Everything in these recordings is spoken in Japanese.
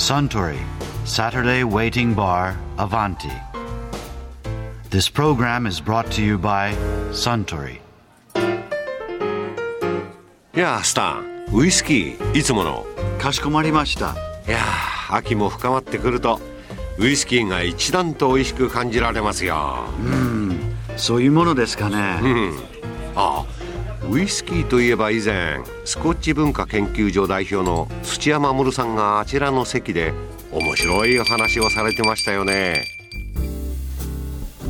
Suntory Saturday Waiting Bar Avanti. This program is brought to you by Suntory. いやースタンウイスキーいつものかしこまりました。いやー秋も深まってくるとウイスキーが一段と美味しく感じられますよそういうものですかね。あウイスキーといえば以前スコッチ文化研究所代表の土屋守さんがあちらの席で面白い話をされてましたよね。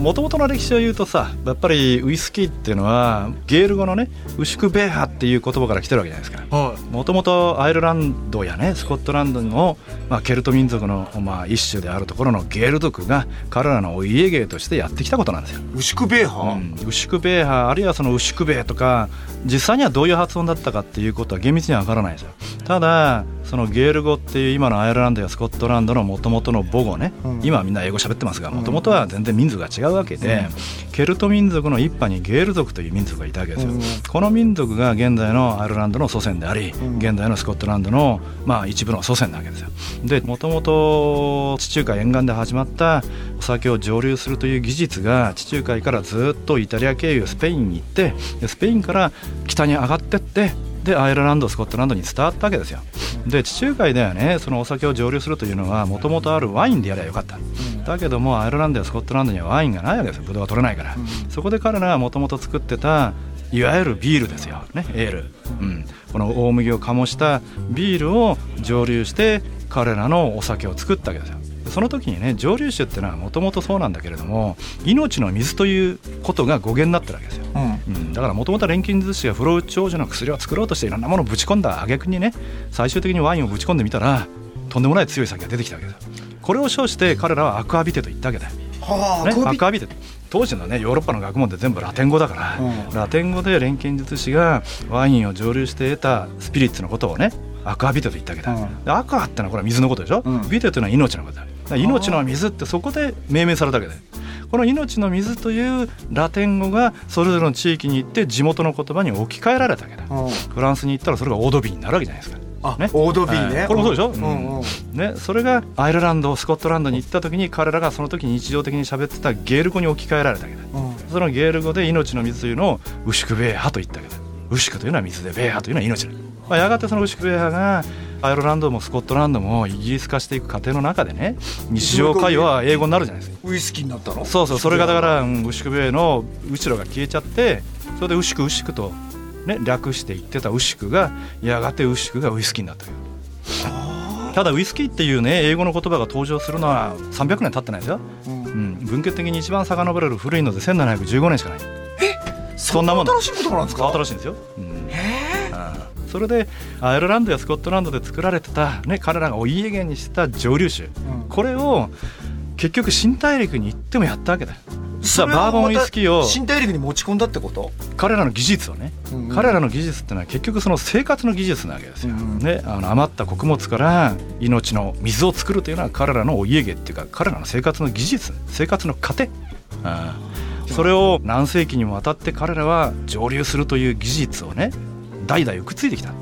もともとの歴史を言うとさやっぱりウイスキーっていうのはゲール語のねウシクベーハっていう言葉から来てるわけじゃないですか。はもともとアイルランドやねスコットランドの、まあ、ケルト民族の、まあ、一種であるところのゲール族が彼らのお家芸としてやってきたことなんですよ。いウシクベーハうん、ウシクベーハあるいはそのウシクベーとか実際にはどういう発音だったかっていうことは厳密には分からないですよ。ただそのゲール語っていう今のアイルランドやスコットランドのもともとの母語ね、うん。今はみんな英語喋ってますがもともとは全然民族が違うわけで、ケルト民族の一派にゲール族という民族がいたわけですよ、うんこの民族が現在のアイルランドの祖先であり、ん。現在のスコットランドの、まあ、一部の祖先なわけですよ。でもともと地中海沿岸で始まったお酒を蒸留するという技術が地中海からずっとイタリア経由スペインに行ってでスペインから北に上がってってでアイルランドスコットランドに伝わったわけですよ。で地中海ではねそのお酒を蒸留するというのはもともとあるワインでやればよかった。だけどもアイルランドやスコットランドにはワインがないわけですよ。ブドウが取れないから、そこで彼らはもともと作ってたいわゆるビールですよ。ねエール、うん、この大麦を醸したビールを蒸留して彼らのお酒を作ったわけですよ。その時にね蒸留酒っていうのはもともとそうなんだけれども命の水ということが語源になってるわけですよ。うんうん、だからもともと錬金術師が不老長寿の薬を作ろうとしていろんなものをぶち込んだ。挙句にね最終的にワインをぶち込んでみたらとんでもない強い酒が出てきたわけですこれを称して彼らはアクアビテと言ったわけだよ、はあね、アクアビテ？当時のねヨーロッパの学問って全部ラテン語だから、うん。ラテン語で錬金術師がワインを蒸留して得たスピリッツのことをねアクアビテと言ったわけだ、うん。でアクアってのはこれは水のことでしょ、うん。ビテというのは命のことだ。命の水ってそこで命名されたわけだよこの命の水というラテン語がそれぞれの地域に行って地元の言葉に置き換えられたわけだ。うん。フランスに行ったらそれがオードビーになるわけじゃないですか。あね。オードビーね。はいこれもそうでしょ、うんうん。ね、それがアイルランドスコットランドに行った時に彼らがその時に日常的に喋ってたゲール語に置き換えられたわけだ。うん。そのゲール語で命の水というのをウシクベーハと言ったわけだ。ウシクというのは水でベーハというのは命だ、まあ、やがてそのウシクベーハがアイルランドもスコットランドもイギリス化していく過程の中でね日常会話は英語になるじゃないですか。ウイスキーになったの？そうそうそれがだから、うん、ウシクベーの後ろが消えちゃってそれでウシクウシクと、ね、略して言ってたウシクがやがてウシクがウイスキーになったただウイスキーっていうね英語の言葉が登場するのは300年経ってないですよ、うん。うん、文献的に一番遡れる古いので1715年しかない。そんなもんだ。新しい言葉なんですか？新しいんですよ、うん。へああそれでアイルランドやスコットランドで作られてた、ね、彼らがお家芸にしてた蒸留酒、ん。これを結局新大陸に行ってもやったわけだ。よえ実はバーボンウイスキーを新大陸に持ち込んだってこと？彼らの技術をね、うんうん。彼らの技術ってのは結局その生活の技術なわけですよ、うんね、あの余った穀物から命の水を作るというのは彼らのお家芸っていうか彼らの生活の技術生活の糧、ああ。それを何世紀にもわたって彼らは蒸留するという技術をね代々受け継いできた。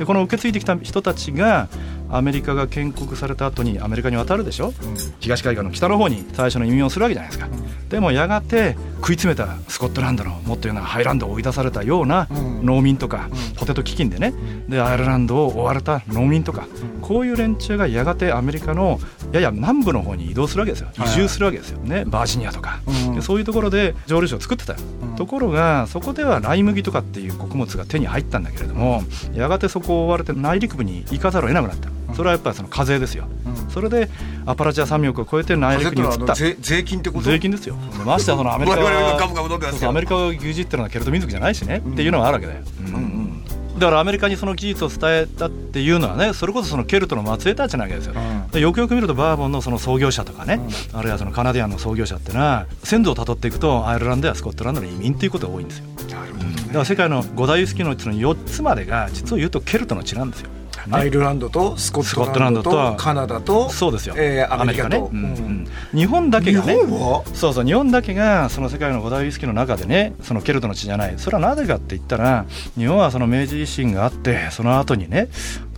でこの受け継いできた人たちがアメリカが建国された後にアメリカに渡るでしょ？東海岸の北の方に最初の移民をするわけじゃないですか、でもやがて食い詰めたスコットランドのもっと言うならハイランドを追い出されたようなうん。農民とか、ポテト飢饉でね。でアイルランドを追われた農民とか、こういう連中がやがてアメリカのやや南部の方に移動するわけですよ。移住するわけですよ。ねバージニアとか、うん。でそういうところで蒸留酒を作ってたところがそこではライ麦とかっていう穀物が手に入ったんだけれどもやがてそこを追われて内陸部に行かざるを得なくなったそれはやっぱりその課税ですよ、うん。それでアパラチア山脈を越えて内陸に移った。税税金ってこと？税金ですよ。ましてやそのアメリカアメリカを牛耳ってるのはケルト民族じゃないしね、っていうのはあるわけだよ、うんうん。だからアメリカにその技術を伝えたっていうのはねそれこそそのケルトの末裔たちなわけですよ、うん。でよくよく見るとバーボンのその創業者とかね、あるいはそのカナディアンの創業者っていうのは先祖をたどっていくとアイルランドやスコットランドの移民っていうことが多いんですよ。だから世界の五大ウイスキーのうちの4つまでが実を言うとケルトの血なんですよ、ね。アイルランドとスコットランドとカナダとそうですよ、えーアメリカと。ね、うんうん。うん日本だけがね日本は？そうそう日本だけがその世界の五大ウイスキーの中でねそのケルトの血じゃない。それはなぜかって言ったら日本はその明治維新があってその後にね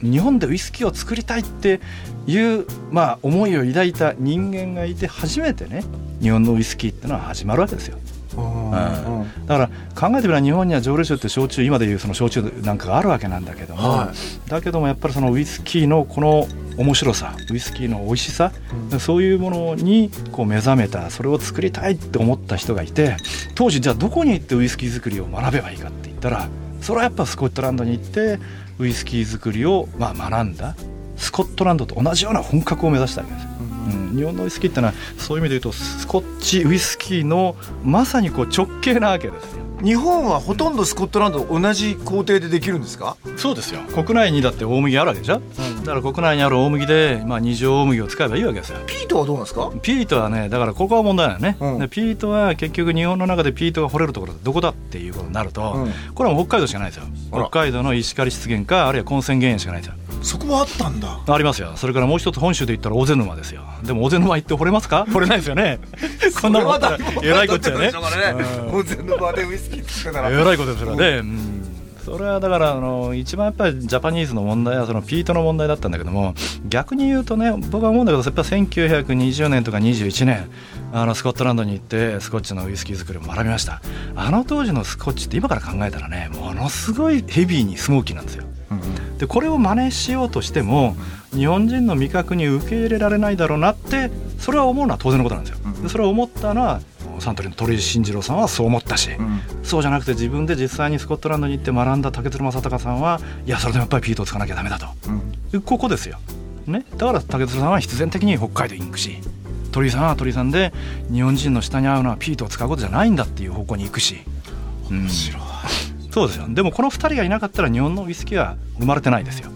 日本でウイスキーを作りたいっていう、まあ、思いを抱いた人間がいて初めてね日本のウイスキーってのは始まるわけですよ。うん。うんだから考えてみれば日本には蒸留酒って焼酎今でいうその焼酎なんかがあるわけなんだけども、はだけどもやっぱりそのウイスキーのこの面白さウイスキーの美味しさ、そういうものにこう目覚めたそれを作りたいって思った人がいて当時じゃあどこに行ってウイスキー作りを学べばいいかって言ったらそれはやっぱスコットランドに行ってウイスキー作りをまあ学んだスコットランドと同じような本格を目指したわけです。よ。うん、日本のウイスキーってのはそういう意味で言うとスコッチウイスキーのまさにこう直系なわけですよ。日本はほとんどスコットランドと同じ工程でできるんですか？そうですよ。国内にだって大麦あるわけでしょ、だから国内にある大麦で、まあ、二乗大麦を使えばいいわけですよ。ピートはどうなんですか？ピートはねだからここは問題なのね、うん。でピートは結局日本の中でピートが掘れるところどこだっていうことになると、うん。これはもう北海道しかないですよ。北海道の石狩湿原かあるいは混泉原野しかないですよそこもあったんだ。ありますよ。それからもう一つ本州で言ったら大瀬沼ですよ。でも大瀬沼行って掘れますか？掘れないですよね。こんなのえらいこっちゃね。うん。温泉の場でウイスキー作ってたら。えらいことですよね、うん。それはだからあの一番やっぱりジャパニーズの問題はそのピートの問題だったんだけども逆に言うとね僕は思うんだけどやっぱ1920年とか21年あのスコットランドに行ってスコッチのウイスキー作りを学びました。あの当時のスコッチって今から考えたらねものすごいヘビーにスモーキーなんですよでこれを真似しようとしても日本人の味覚に受け入れられないだろうなってそれは思うのは当然のことなんですよ。でそれを思ったのはサントリーの鳥居慎次郎さんはそう思ったし、そうじゃなくて自分で実際にスコットランドに行って学んだ竹鶴正隆さんはいやそれでもやっぱりピートを使わなきゃダメだと、でここですよ。ね、だから竹鶴さんは必然的に北海道に行くし鳥居さんは鳥居さんで日本人の下に合うのはピートを使うことじゃないんだっていう方向に行くし。面白いそうですよ。でもこの2人がいなかったら日本のウイスキーは生まれてないですよ。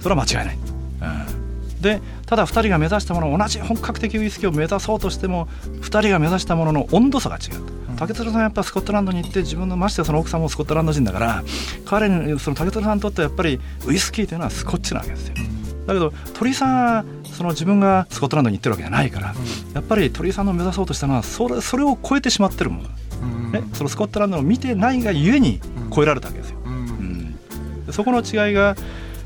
それは間違いない、うん、でただ2人が目指したもの同じ本格的ウイスキーを目指そうとしても2人が目指したものの温度差が違う。竹鶴さんはやっぱスコットランドに行って自分のましてやその奥さんもスコットランド人だから彼にその竹鶴さんにとってはやっぱりウイスキーというのはスコッチなわけですよ。だけど鳥居さんはその自分がスコットランドに行ってるわけじゃないから、やっぱり鳥居さんの目指そうとしたのはそれそれを超えてしまってるもの、ね、そのスコットランドを見てないがゆえに超えられたわけですよ、うん。でそこの違いが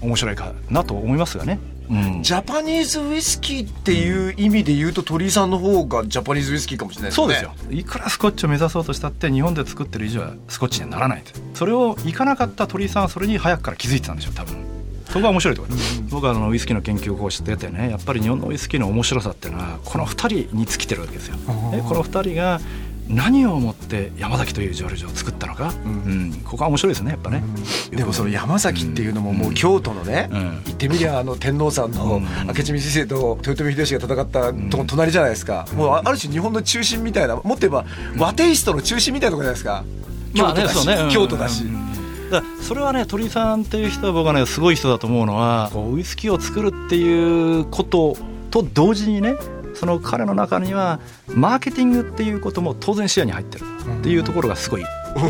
面白いかなと思いますがね、うん。ジャパニーズウイスキーっていう意味で言うと鳥居さんの方がジャパニーズウイスキーかもしれないですね。そうですよ。いくらスコッチを目指そうとしたって日本で作ってる以上はスコッチにはならないそれをいかなかった鳥居さんはそれに早くから気づいてたんでしょう多分。そこが面白いところです、僕はあのウイスキーの研究をこうしててねやっぱり日本のウイスキーの面白さっていうのはこの2人に尽きてるわけですよ、ねこの2人が何を思って山崎という蒸留所を作ったのか、うん。ここは面白いですねやっぱね、でもその山崎っていうのももう京都のね、うん。言ってみりゃあの天皇さんのうん。明智光秀と豊臣秀吉が戦ったとこ隣じゃないですか、もうあある種日本の中心みたいなもっと言えば和テイストの中心みたいなところじゃないですか。京都だし、そうね。うん。京都だし、うん。だそれはね鳥居さんっていう人は僕はねすごい人だと思うのはこうウイスキーを作るっていうことと同時にねその彼の中にはマーケティングっていうことも当然視野に入ってる。っていうところがすごい。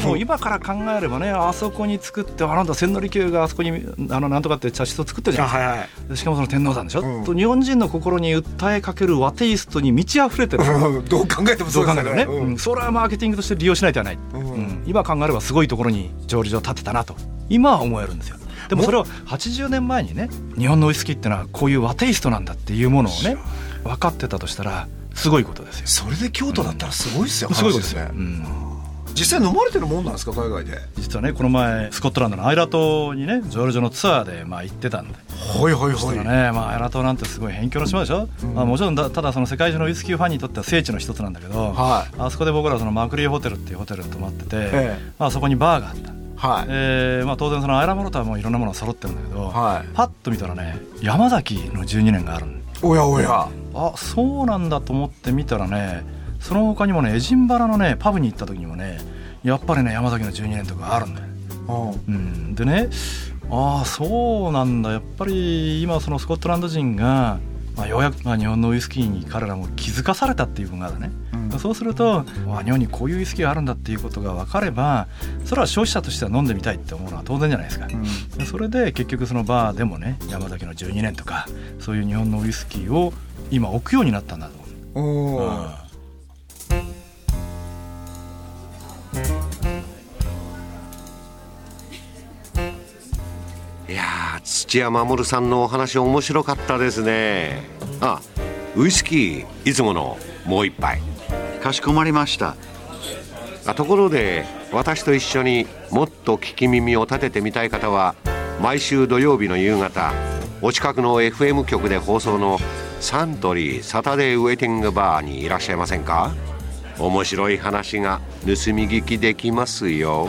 もう今から考えればねあそこに作ってあなんだ千利休があそこにあのなんとかって茶室を作ってるじゃないですか。はいはい。でしかもその天皇さんでしょ、うん。と日本人の心に訴えかける和テイストに満ち溢れてる。う んどう考えてもそそううですよね。それはマーケティングとして利用しないとはない、うん。うん。今考えればすごいところに蒸留所を建てたなと。今は思えるんですよでもそれを80年前にね日本のウイスキーってのはこういう和テイストなんだっていうものをね分かってたとしたらすごいことですよ。それで京都だったらすごいですよ、すごいことですね。うん実際飲まれてるもんなんですか海外で？実はねこの前スコットランドのアイラ島にね蒸留所のツアーでまあ行ってたんで。はいはいそしたはいらね、まあ、アイラ島なんてすごい辺境の島でしょ、まあ、もちろんだただその世界中のウイスキーファンにとっては聖地の一つなんだけど、はい。あそこで僕らそのマクリーホテルっていうホテルに泊まってて、え。まあ、そこにバーがあった、はい。えーまあ、当然そのアイラモロタはもういろんなものが揃ってるんだけど、はい。パッと見たらね山崎の12年があるんおやおや。あそうなんだと思って見たらねその他にもねエジンバラのねパブに行った時にもねやっぱりね山崎の12年とかあるんだよ。うん。うん、でねああそうなんだ。やっぱり今そのスコットランド人が、まあ、ようやく、まあ、日本のウイスキーに彼らも気づかされたっていう部分があるね、うん。そうするとあ日本にこういうウイスキーがあるんだっていうことが分かればそれは消費者としては飲んでみたいって思うのは当然じゃないですか、でそれで結局そのバーでもね山崎の12年とかそういう日本のウイスキーを今置くようになったんだと思う。おうん土屋守さんのお話面白かったですね。あウイスキーいつものもう一杯。かしこまりました。あところで私と一緒にもっと聞き耳を立ててみたい方は毎週土曜日の夕方お近くの FM 局で放送のサントリーサタデーウェイティングバーにいらっしゃいませんか？面白い話が盗み聞きできますよ。